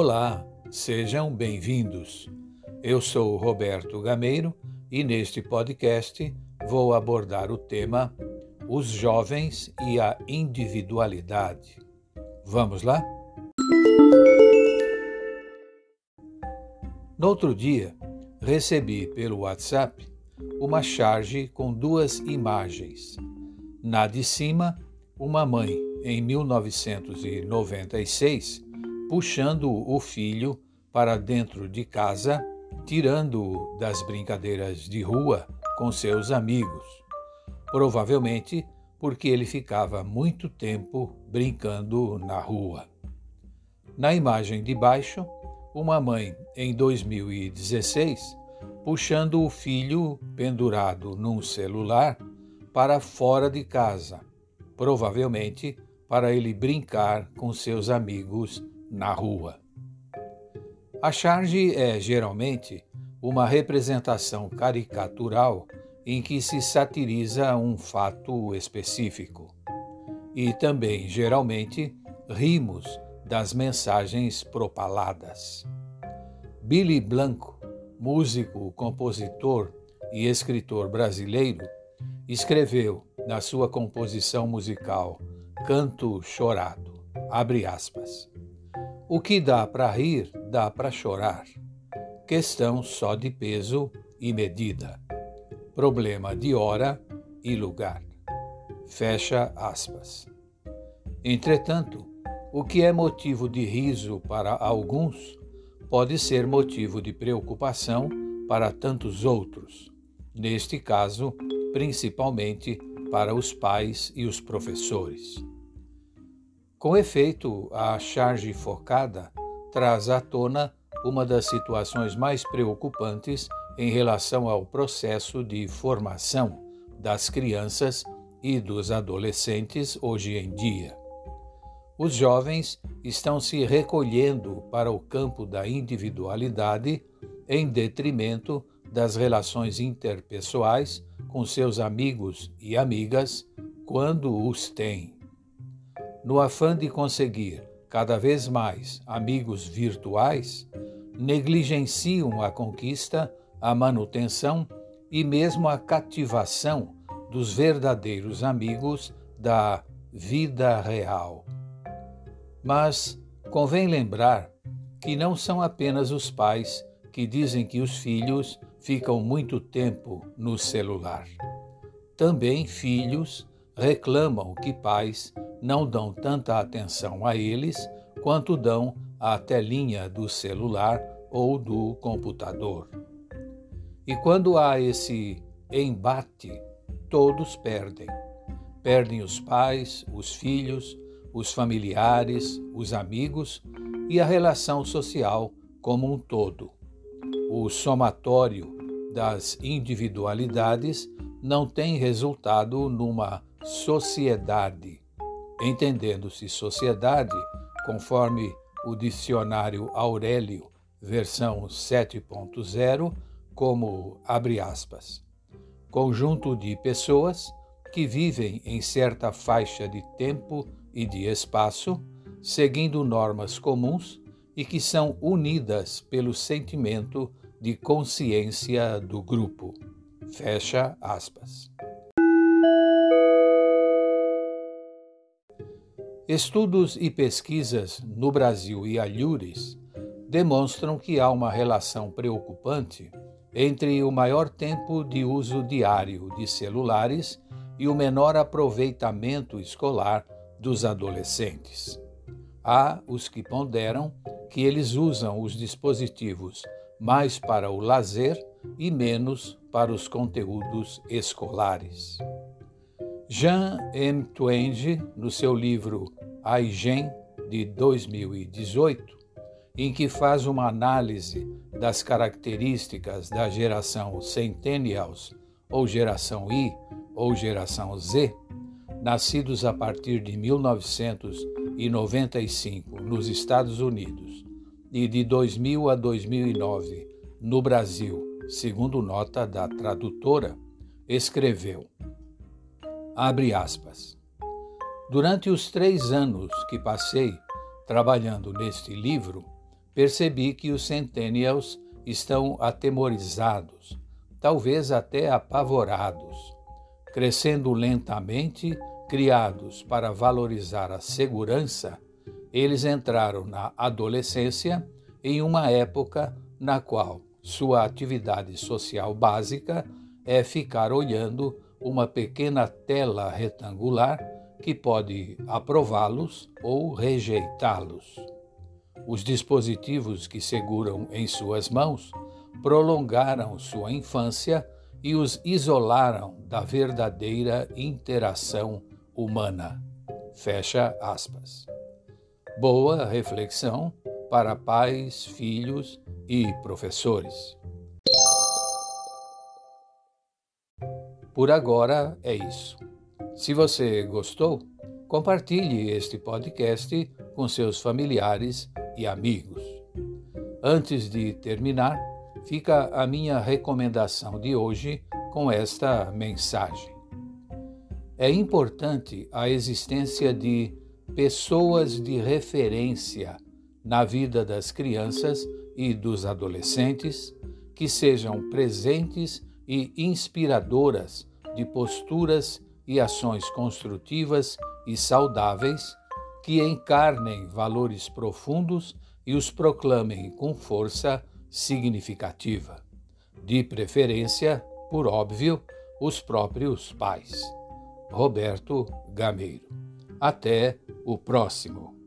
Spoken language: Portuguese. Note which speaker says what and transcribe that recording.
Speaker 1: Olá, sejam bem-vindos. Eu sou Roberto Gameiro e neste podcast vou abordar o tema Os jovens e a individualidade. Vamos lá? No outro dia, recebi pelo WhatsApp uma charge com duas imagens. Na de cima, uma mãe, em 1996, puxando o filho para dentro de casa, tirando-o das brincadeiras de rua com seus amigos, provavelmente porque ele ficava muito tempo brincando na rua. Na imagem de baixo, uma mãe, em 2016, puxando o filho pendurado num celular para fora de casa, provavelmente para ele brincar com seus amigos na rua. A charge é geralmente uma representação caricatural em que se satiriza um fato específico. E também, geralmente, rimos das mensagens propaladas. Billy Blanco, músico, compositor e escritor brasileiro, escreveu na sua composição musical Canto Chorado, abre aspas. O que dá para rir, dá para chorar. Questão só de peso e medida. Problema de hora e lugar. Fecha aspas. Entretanto, o que é motivo de riso para alguns pode ser motivo de preocupação para tantos outros, neste caso, principalmente para os pais e os professores. Com efeito, a charge focada traz à tona uma das situações mais preocupantes em relação ao processo de formação das crianças e dos adolescentes hoje em dia. Os jovens estão se recolhendo para o campo da individualidade em detrimento das relações interpessoais com seus amigos e amigas quando os têm. No afã de conseguir cada vez mais amigos virtuais, negligenciam a conquista, a manutenção e mesmo a cativação dos verdadeiros amigos da vida real. Mas convém lembrar que não são apenas os pais que dizem que os filhos ficam muito tempo no celular. Também filhos reclamam que pais não dão tanta atenção a eles quanto dão à telinha do celular ou do computador. E quando há esse embate, todos perdem. Perdem os pais, os filhos, os familiares, os amigos e a relação social como um todo. O somatório das individualidades não tem resultado numa sociedade entendendo-se sociedade, conforme o dicionário Aurélio, versão 7.0, como abre aspas, conjunto de pessoas que vivem em certa faixa de tempo e de espaço, seguindo normas comuns e que são unidas pelo sentimento de consciência do grupo. Fecha aspas. Estudos e pesquisas no Brasil e alhures demonstram que há uma relação preocupante entre o maior tempo de uso diário de celulares e o menor aproveitamento escolar dos adolescentes. Há os que ponderam que eles usam os dispositivos mais para o lazer e menos para os conteúdos escolares. Jean M. Twenge, no seu livro A IGEM, de 2018, em que faz uma análise das características da geração Centennials, ou geração I, ou geração Z, nascidos a partir de 1995 nos Estados Unidos e de 2000 a 2009 no Brasil, segundo nota da tradutora, escreveu Abre aspas. Durante os três anos que passei trabalhando neste livro, percebi que os centennials estão atemorizados, talvez até apavorados, crescendo lentamente, criados para valorizar a segurança, eles entraram na adolescência em uma época na qual sua atividade social básica é ficar olhando uma pequena tela retangular que pode aprová-los ou rejeitá-los. Os dispositivos que seguram em suas mãos prolongaram sua infância e os isolaram da verdadeira interação humana. Fecha aspas. Boa reflexão para pais, filhos e professores. Por agora é isso. Se você gostou, compartilhe este podcast com seus familiares e amigos. Antes de terminar, fica a minha recomendação de hoje com esta mensagem. É importante a existência de pessoas de referência na vida das crianças e dos adolescentes que sejam presentes e inspiradoras de posturas e ações construtivas e saudáveis que encarnem valores profundos e os proclamem com força significativa. De preferência, por óbvio, os próprios pais. Roberto Gameiro. Até o próximo.